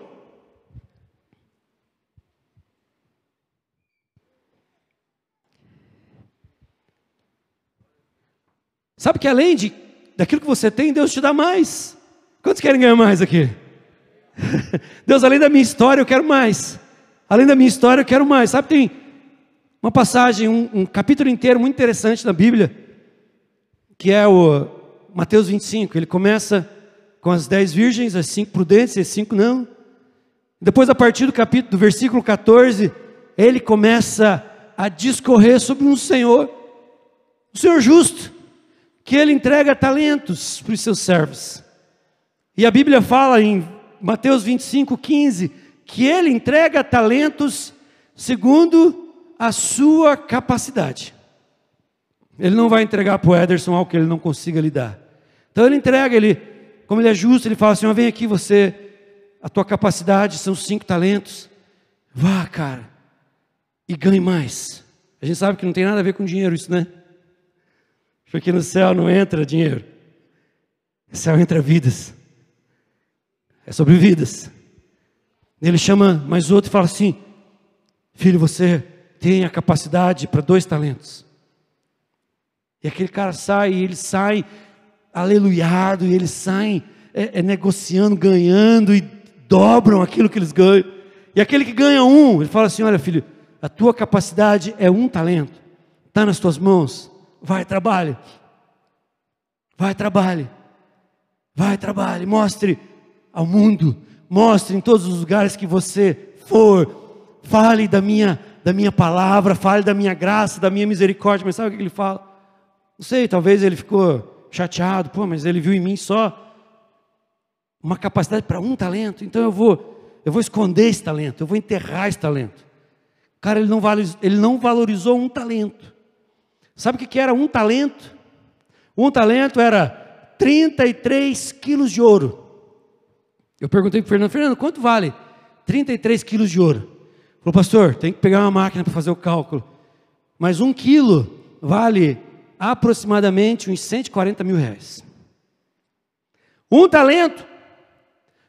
Sabe que além de daquilo que você tem, Deus te dá mais. Quantos querem ganhar mais aqui? [laughs] Deus, além da minha história, eu quero mais. Além da minha história, eu quero mais. Sabe, tem uma passagem, um, um capítulo inteiro muito interessante na Bíblia, que é o Mateus 25. Ele começa com as dez virgens, as cinco prudentes e as cinco não. Depois, a partir do capítulo, do versículo 14, ele começa a discorrer sobre um Senhor, um Senhor justo, que ele entrega talentos para os seus servos. E a Bíblia fala em Mateus 25, 15, que ele entrega talentos segundo a sua capacidade. Ele não vai entregar para o Ederson algo que ele não consiga lidar. Então ele entrega, ele, como ele é justo, ele fala assim: vem aqui você, a tua capacidade são cinco talentos. Vá, cara, e ganhe mais. A gente sabe que não tem nada a ver com dinheiro isso, né? Porque no céu não entra dinheiro. No céu entra vidas. É sobre vidas. Ele chama mais outro e fala assim: Filho, você tem a capacidade para dois talentos. E aquele cara sai, e ele sai aleluiado, e eles saem é, é, negociando, ganhando, e dobram aquilo que eles ganham. E aquele que ganha um, ele fala assim: Olha, filho, a tua capacidade é um talento, está nas tuas mãos. Vai, trabalhe. Vai, trabalhe. Vai, trabalhe. Mostre ao mundo. Mostre em todos os lugares que você for. Fale da minha, da minha palavra. Fale da minha graça, da minha misericórdia. Mas sabe o que ele fala? Não sei, talvez ele ficou chateado. Pô, mas ele viu em mim só uma capacidade para um talento. Então eu vou, eu vou esconder esse talento. Eu vou enterrar esse talento. Cara, ele não valorizou, ele não valorizou um talento. Sabe o que era um talento? Um talento era 33 quilos de ouro. Eu perguntei para o Fernando, Fernando, quanto vale 33 quilos de ouro? Ele falou, pastor, tem que pegar uma máquina para fazer o cálculo. Mas um quilo vale aproximadamente uns 140 mil reais. Um talento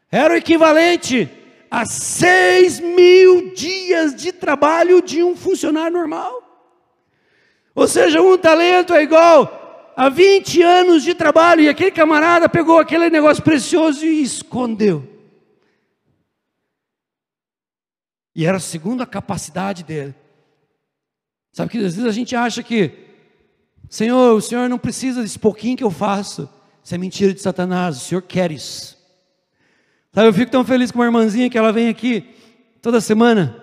era o equivalente a 6 mil dias de trabalho de um funcionário normal. Ou seja, um talento é igual a 20 anos de trabalho, e aquele camarada pegou aquele negócio precioso e escondeu. E era segundo a capacidade dele. Sabe que às vezes a gente acha que, Senhor, o Senhor não precisa desse pouquinho que eu faço. Isso é mentira de Satanás, o Senhor quer isso. Sabe, eu fico tão feliz com uma irmãzinha que ela vem aqui toda semana.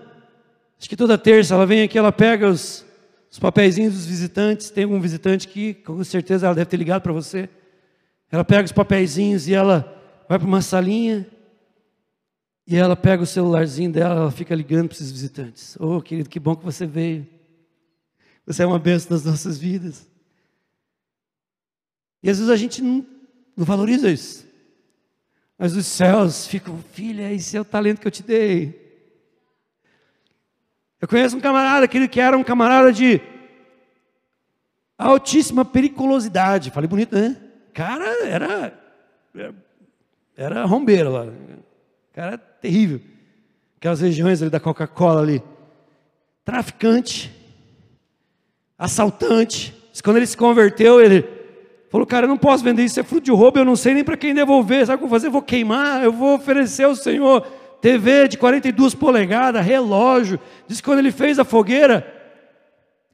Acho que toda terça ela vem aqui, ela pega os, os papeizinhos dos visitantes. Tem algum visitante aqui, com certeza ela deve ter ligado para você. Ela pega os papeizinhos e ela vai para uma salinha. E ela pega o celularzinho dela, ela fica ligando para esses visitantes. Oh, querido, que bom que você veio. Você é uma bênção nas nossas vidas. E às vezes a gente não, não valoriza isso. Mas os céus ficam, filha, esse é o talento que eu te dei. Eu conheço um camarada, aquele que era um camarada de altíssima periculosidade. Falei bonito, né? Cara, era. Era rombeiro lá. Cara, era terrível. Aquelas regiões ali da Coca-Cola ali. Traficante. Assaltante. Quando ele se converteu, ele Falou, cara, eu não posso vender isso, é fruto de roubo, eu não sei nem para quem devolver. Sabe o que eu vou fazer? Eu vou queimar, eu vou oferecer ao Senhor TV de 42 polegadas, relógio. Diz que quando ele fez a fogueira,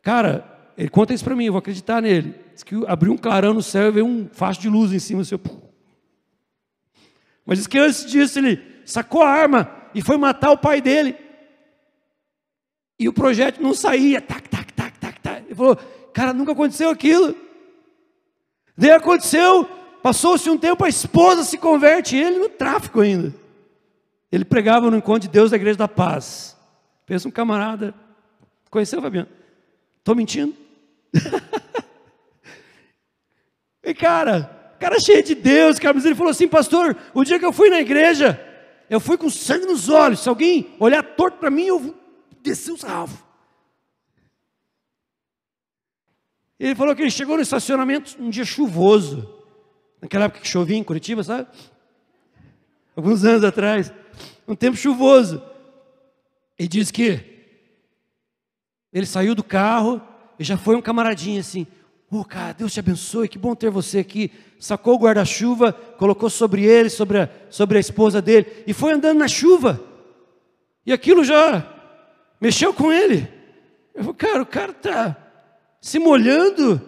cara, ele conta isso para mim, eu vou acreditar nele. Diz que abriu um clarão no céu e veio um facho de luz em cima do seu. Mas diz que antes disso ele sacou a arma e foi matar o pai dele. E o projeto não saía, tac, tac, tac, tac, tac. Ele falou, cara, nunca aconteceu aquilo. Daí aconteceu, passou-se um tempo, a esposa se converte, ele no tráfico ainda. Ele pregava no encontro de Deus da Igreja da Paz. Pensa um camarada. Conheceu, Fabiano? Estou mentindo? [laughs] e cara, cara cheio de Deus, cara, mas ele falou assim, pastor, o dia que eu fui na igreja, eu fui com sangue nos olhos. Se alguém olhar torto para mim, eu desci o sarrafo. Ele falou que ele chegou no estacionamento um dia chuvoso. Naquela época que chovia em Curitiba, sabe? Alguns anos atrás. Um tempo chuvoso. E diz que ele saiu do carro e já foi um camaradinho assim. Ô oh, cara, Deus te abençoe, que bom ter você aqui. Sacou o guarda-chuva, colocou sobre ele, sobre a, sobre a esposa dele, e foi andando na chuva. E aquilo já mexeu com ele. Eu falei, cara, o cara está se molhando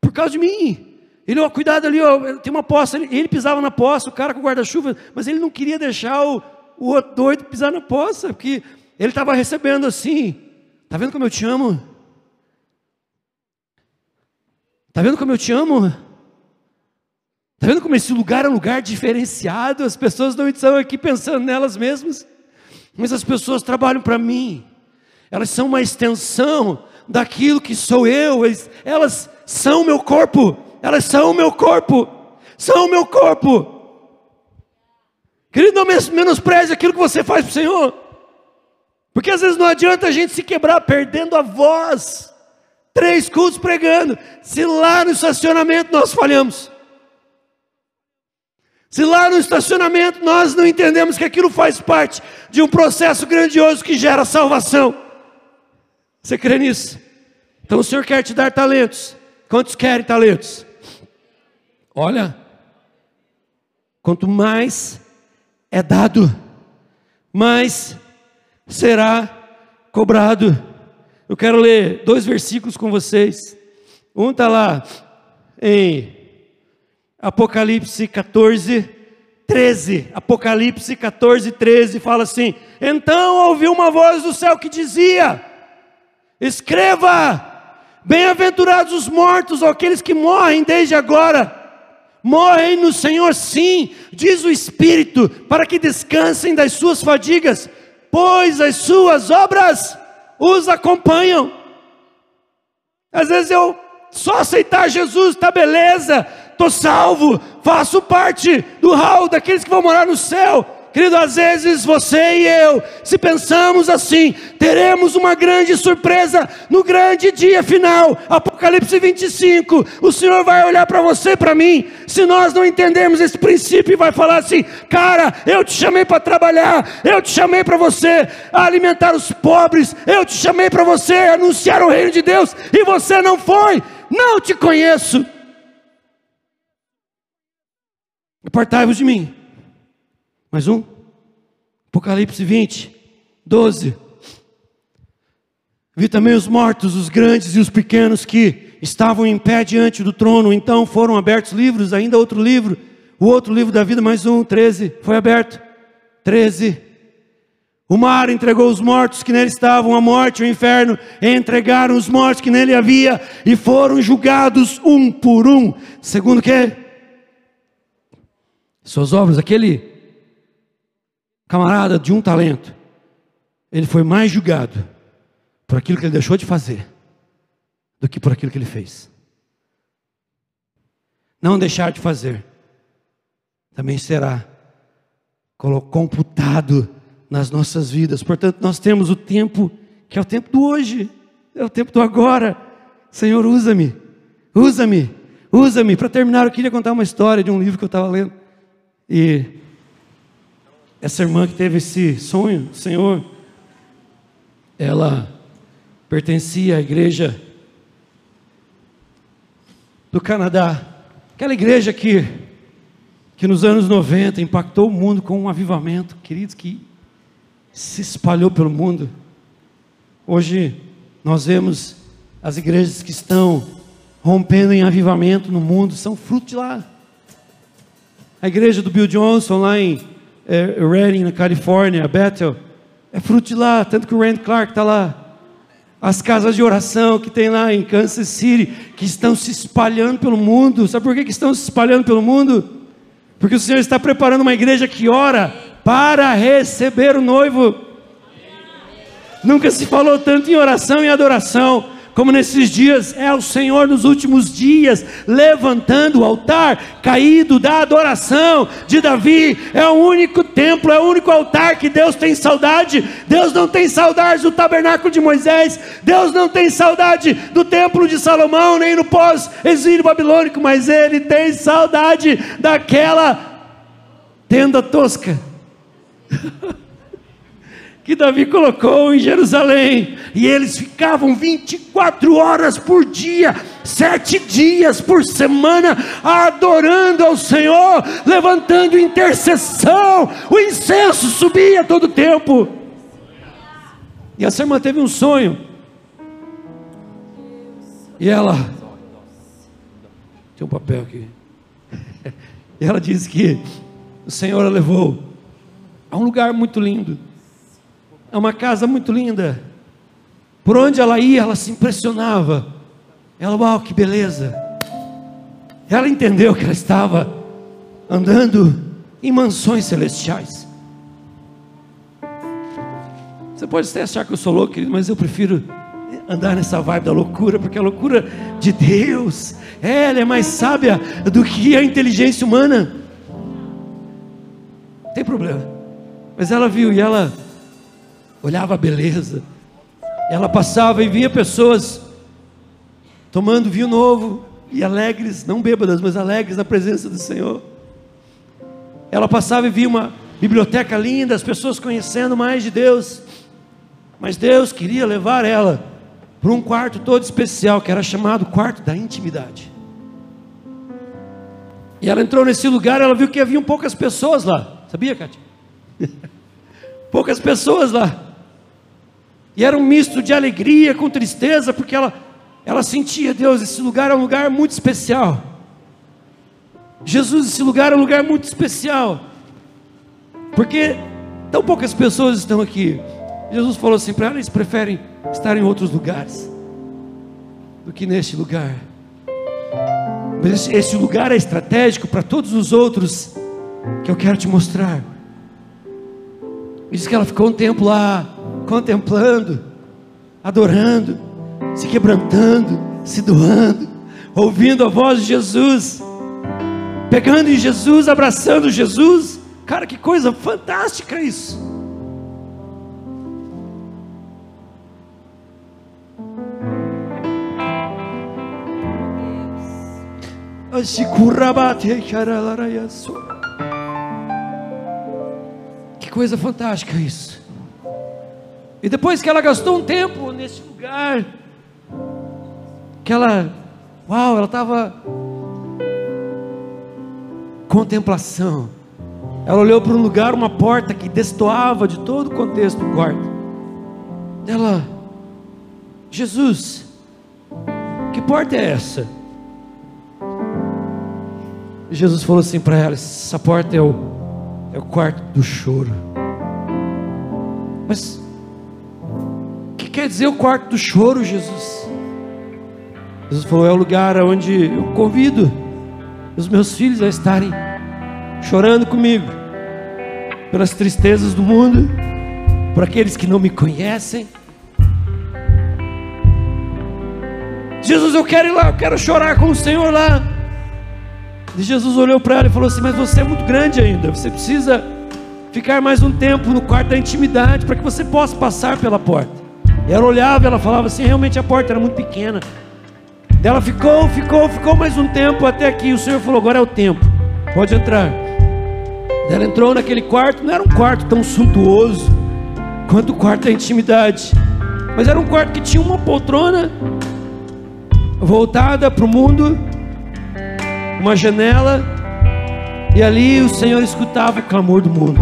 por causa de mim. Ele, ó, cuidado ali, ó, tem uma poça. Ele, ele pisava na poça, o cara com guarda-chuva, mas ele não queria deixar o, o outro doido pisar na poça, porque ele estava recebendo assim. Tá vendo como eu te amo? Tá vendo como eu te amo? Tá vendo como esse lugar é um lugar diferenciado? As pessoas não estão aqui pensando nelas mesmas, mas as pessoas trabalham para mim. Elas são uma extensão daquilo que sou eu, elas são meu corpo, elas são o meu corpo, são o meu corpo. Querido, não menospreze aquilo que você faz para o Senhor, porque às vezes não adianta a gente se quebrar perdendo a voz, três cultos pregando, se lá no estacionamento nós falhamos. Se lá no estacionamento nós não entendemos que aquilo faz parte de um processo grandioso que gera salvação, você crê nisso? Então o Senhor quer te dar talentos. Quantos querem talentos? Olha, quanto mais é dado, mais será cobrado. Eu quero ler dois versículos com vocês. Um está lá em Apocalipse 14, 13. Apocalipse 14, 13 fala assim: Então ouvi uma voz do céu que dizia: Escreva: Bem-aventurados os mortos, ou aqueles que morrem desde agora. Morrem no Senhor, sim, diz o Espírito, para que descansem das suas fadigas, pois as suas obras os acompanham. Às vezes eu só aceitar Jesus, tá beleza, tô salvo, faço parte do hall daqueles que vão morar no céu. Querido, às vezes você e eu, se pensamos assim, teremos uma grande surpresa no grande dia final, Apocalipse 25. O Senhor vai olhar para você e para mim, se nós não entendermos esse princípio, e vai falar assim: Cara, eu te chamei para trabalhar, eu te chamei para você alimentar os pobres, eu te chamei para você anunciar o reino de Deus, e você não foi, não te conheço. Apartai-vos de mim mais um. Apocalipse 20, 12. Vi também os mortos, os grandes e os pequenos que estavam em pé diante do trono. Então foram abertos livros, ainda outro livro, O outro livro da vida, mais um, 13, foi aberto. 13. O mar entregou os mortos que nele estavam, a morte o inferno entregaram os mortos que nele havia e foram julgados um por um. Segundo que? Suas obras, aquele camarada de um talento, ele foi mais julgado por aquilo que ele deixou de fazer do que por aquilo que ele fez. Não deixar de fazer também será computado nas nossas vidas. Portanto, nós temos o tempo que é o tempo do hoje, é o tempo do agora. Senhor, usa-me, usa-me, usa-me. Para terminar, eu queria contar uma história de um livro que eu estava lendo. E essa irmã que teve esse sonho, Senhor, ela pertencia à igreja do Canadá, aquela igreja que, que nos anos 90 impactou o mundo com um avivamento, queridos, que se espalhou pelo mundo. Hoje nós vemos as igrejas que estão rompendo em avivamento no mundo, são fruto de lá. A igreja do Bill Johnson lá em é, Redding, na Califórnia, Bethel, é fruto de lá, tanto que o Rand Clark está lá as casas de oração que tem lá em Kansas City, que estão se espalhando pelo mundo. Sabe por que, que estão se espalhando pelo mundo? Porque o Senhor está preparando uma igreja que ora para receber o noivo. Nunca se falou tanto em oração e adoração como nesses dias é o Senhor nos últimos dias, levantando o altar caído da adoração de Davi. É o único templo, é o único altar que Deus tem saudade. Deus não tem saudade do tabernáculo de Moisés, Deus não tem saudade do templo de Salomão, nem no pós-exílio babilônico, mas Ele tem saudade daquela tenda tosca. [laughs] que Davi colocou em Jerusalém, e eles ficavam 24 horas por dia, sete dias por semana, adorando ao Senhor, levantando intercessão, o incenso subia todo o tempo. E a irmã teve um sonho, e ela, tem um papel aqui, [laughs] e ela disse que o Senhor a levou a um lugar muito lindo, é uma casa muito linda. Por onde ela ia, ela se impressionava. Ela, uau, que beleza. Ela entendeu que ela estava andando em mansões celestiais. Você pode até achar que eu sou louco, querido, mas eu prefiro andar nessa vibe da loucura, porque a loucura de Deus, ela é mais sábia do que a inteligência humana. Não tem problema. Mas ela viu e ela olhava a beleza. Ela passava e via pessoas tomando vinho novo e alegres, não bêbadas, mas alegres na presença do Senhor. Ela passava e via uma biblioteca linda, as pessoas conhecendo mais de Deus. Mas Deus queria levar ela para um quarto todo especial, que era chamado quarto da intimidade. E ela entrou nesse lugar, ela viu que havia poucas pessoas lá. Sabia, Cátia? [laughs] poucas pessoas lá. E era um misto de alegria com tristeza, porque ela, ela sentia, Deus, esse lugar é um lugar muito especial. Jesus, esse lugar é um lugar muito especial. Porque tão poucas pessoas estão aqui. Jesus falou assim para eles preferem estar em outros lugares do que neste lugar. Mas esse lugar é estratégico para todos os outros que eu quero te mostrar. Diz que ela ficou um tempo lá contemplando, adorando, se quebrantando, se doando, ouvindo a voz de Jesus, pegando em Jesus, abraçando Jesus. Cara, que coisa fantástica isso! Que coisa fantástica isso. E depois que ela gastou um tempo nesse lugar, que ela, uau, ela estava contemplação. Ela olhou para um lugar, uma porta que destoava de todo o contexto do quarto. Ela, Jesus, que porta é essa? Jesus falou assim para ela: essa porta é o, é o quarto do choro. Mas quer dizer o quarto do choro, Jesus? Jesus falou: é o lugar onde eu convido os meus filhos a estarem chorando comigo pelas tristezas do mundo, por aqueles que não me conhecem. Jesus, eu quero ir lá, eu quero chorar com o Senhor lá. E Jesus olhou para ela e falou assim: Mas você é muito grande ainda, você precisa ficar mais um tempo no quarto da intimidade para que você possa passar pela porta. Ela olhava, ela falava assim: realmente a porta era muito pequena. Ela ficou, ficou, ficou mais um tempo até que o Senhor falou: agora é o tempo, pode entrar. Ela entrou naquele quarto, não era um quarto tão suntuoso quanto o quarto da intimidade, mas era um quarto que tinha uma poltrona voltada para o mundo, uma janela, e ali o Senhor escutava o clamor do mundo,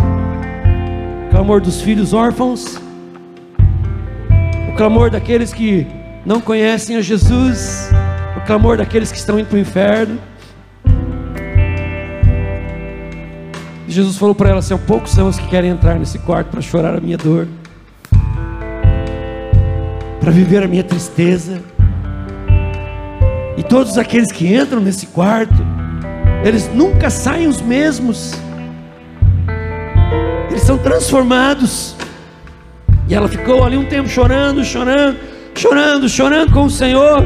o clamor dos filhos órfãos, o clamor daqueles que não conhecem a Jesus, o clamor daqueles que estão indo para o inferno. Jesus falou para ela assim: poucos são os que querem entrar nesse quarto para chorar a minha dor, para viver a minha tristeza. E todos aqueles que entram nesse quarto, eles nunca saem os mesmos. Eles são transformados. E ela ficou ali um tempo chorando, chorando, chorando, chorando com o Senhor.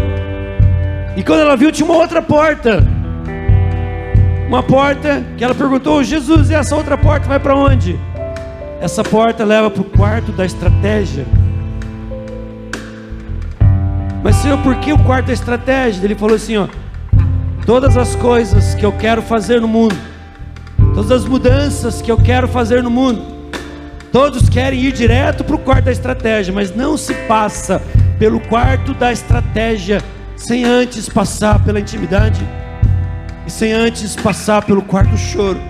E quando ela viu, tinha uma outra porta. Uma porta que ela perguntou: Jesus, e essa outra porta vai para onde? Essa porta leva para o quarto da estratégia. Mas Senhor, por que o quarto da estratégia? Ele falou assim: ó, todas as coisas que eu quero fazer no mundo, todas as mudanças que eu quero fazer no mundo, todos querem ir direto para o quarto da estratégia, mas não se passa pelo quarto da estratégia sem antes passar pela intimidade e sem antes passar pelo quarto choro.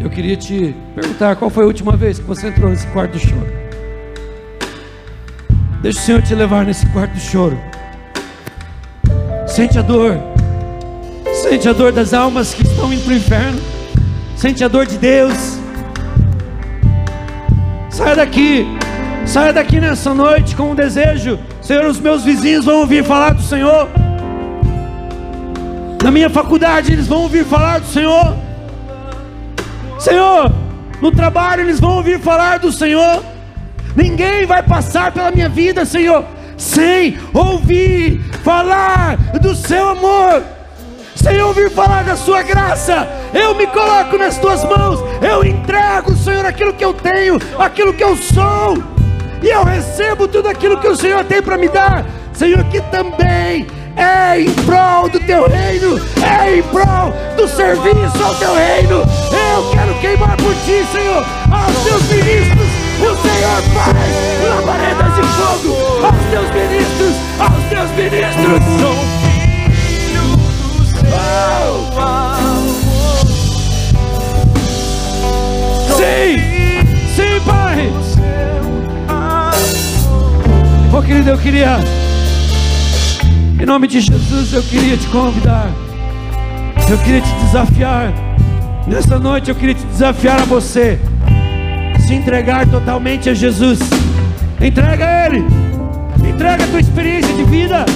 Eu queria te perguntar qual foi a última vez que você entrou nesse quarto do choro. Deixa o Senhor te levar nesse quarto do choro. Sente a dor. Sente a dor das almas que estão indo para o inferno. Sente a dor de Deus. Saia daqui. Saia daqui nessa noite com um desejo. Senhor, os meus vizinhos vão ouvir falar do Senhor. Na minha faculdade eles vão ouvir falar do Senhor. Senhor, no trabalho eles vão ouvir falar do Senhor. Ninguém vai passar pela minha vida, Senhor, sem ouvir falar do seu amor, sem ouvir falar da sua graça. Eu me coloco nas tuas mãos, eu entrego, Senhor, aquilo que eu tenho, aquilo que eu sou, e eu recebo tudo aquilo que o Senhor tem para me dar, Senhor, que também é em prol do teu reino, é em prol do serviço ao teu reino. Eu quero queimar por ti, Senhor, aos teus ministros. O Senhor faz labaredas de fogo aos teus ministros, aos teus ministros. Sim, sim, Pai. Oh, querido, eu queria em nome de Jesus, eu queria te convidar. Eu queria te desafiar. Nessa noite eu queria te desafiar a você se entregar totalmente a Jesus. Entrega a Ele. Entrega a tua experiência de vida.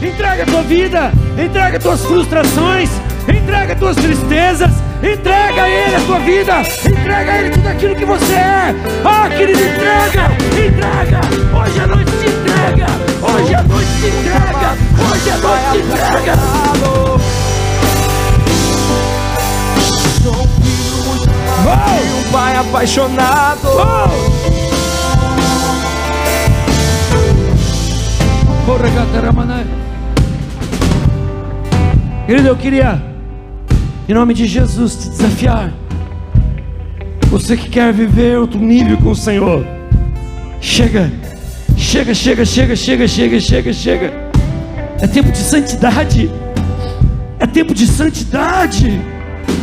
Entrega a tua vida. Entrega as tuas frustrações. Entrega as tuas tristezas. Entrega a Ele a tua vida. Entrega a Ele tudo aquilo que você é. Ah, querido, entrega. Entrega. Hoje à noite te entrega. Hoje à noite te entrega. Hoje à noite te entrega. Sou um pai apaixonado. Querido, eu queria, em nome de Jesus, te desafiar. Você que quer viver outro nível com o Senhor. Chega, chega, chega, chega, chega, chega, chega, chega. É tempo de santidade. É tempo de santidade.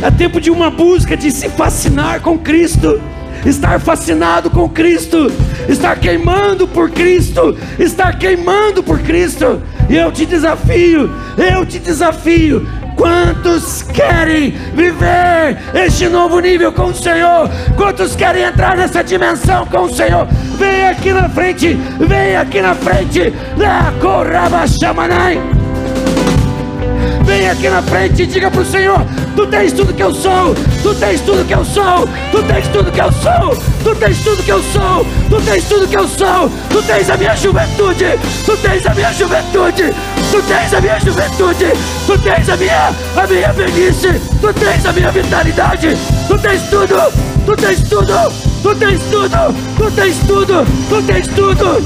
É tempo de uma busca de se fascinar com Cristo. Estar fascinado com Cristo, estar queimando por Cristo, estar queimando por Cristo. E Eu te desafio, eu te desafio Quantos querem viver este novo nível com o Senhor? Quantos querem entrar nessa dimensão com o Senhor? Vem aqui na frente, vem aqui na frente. La corraba chamanai. Aqui na frente e diga para o Senhor: Tu tens tudo que eu sou, Tu tens tudo que eu sou, Tu tens tudo que eu sou, Tu tens tudo que eu sou, Tu tens tudo que eu sou, Tu tens a minha juventude, Tu tens a minha juventude, Tu tens a minha juventude, Tu tens a minha, a minha velhice, Tu tens a minha vitalidade, Tu tens tudo, Tu tens tudo, Tu tens tudo, Tu tens tudo, Tu tens tudo.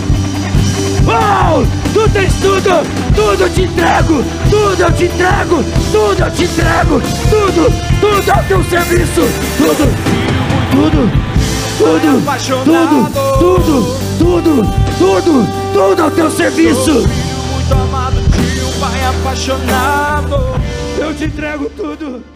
Uau! Tu tens tudo, tudo eu te entrego, tudo eu te entrego, tudo eu te entrego, tudo, tudo ao teu serviço, tudo, tudo, tudo, tudo, tudo, tudo, tudo, tudo ao teu serviço. Muito amado de um pai apaixonado. Eu te entrego tudo.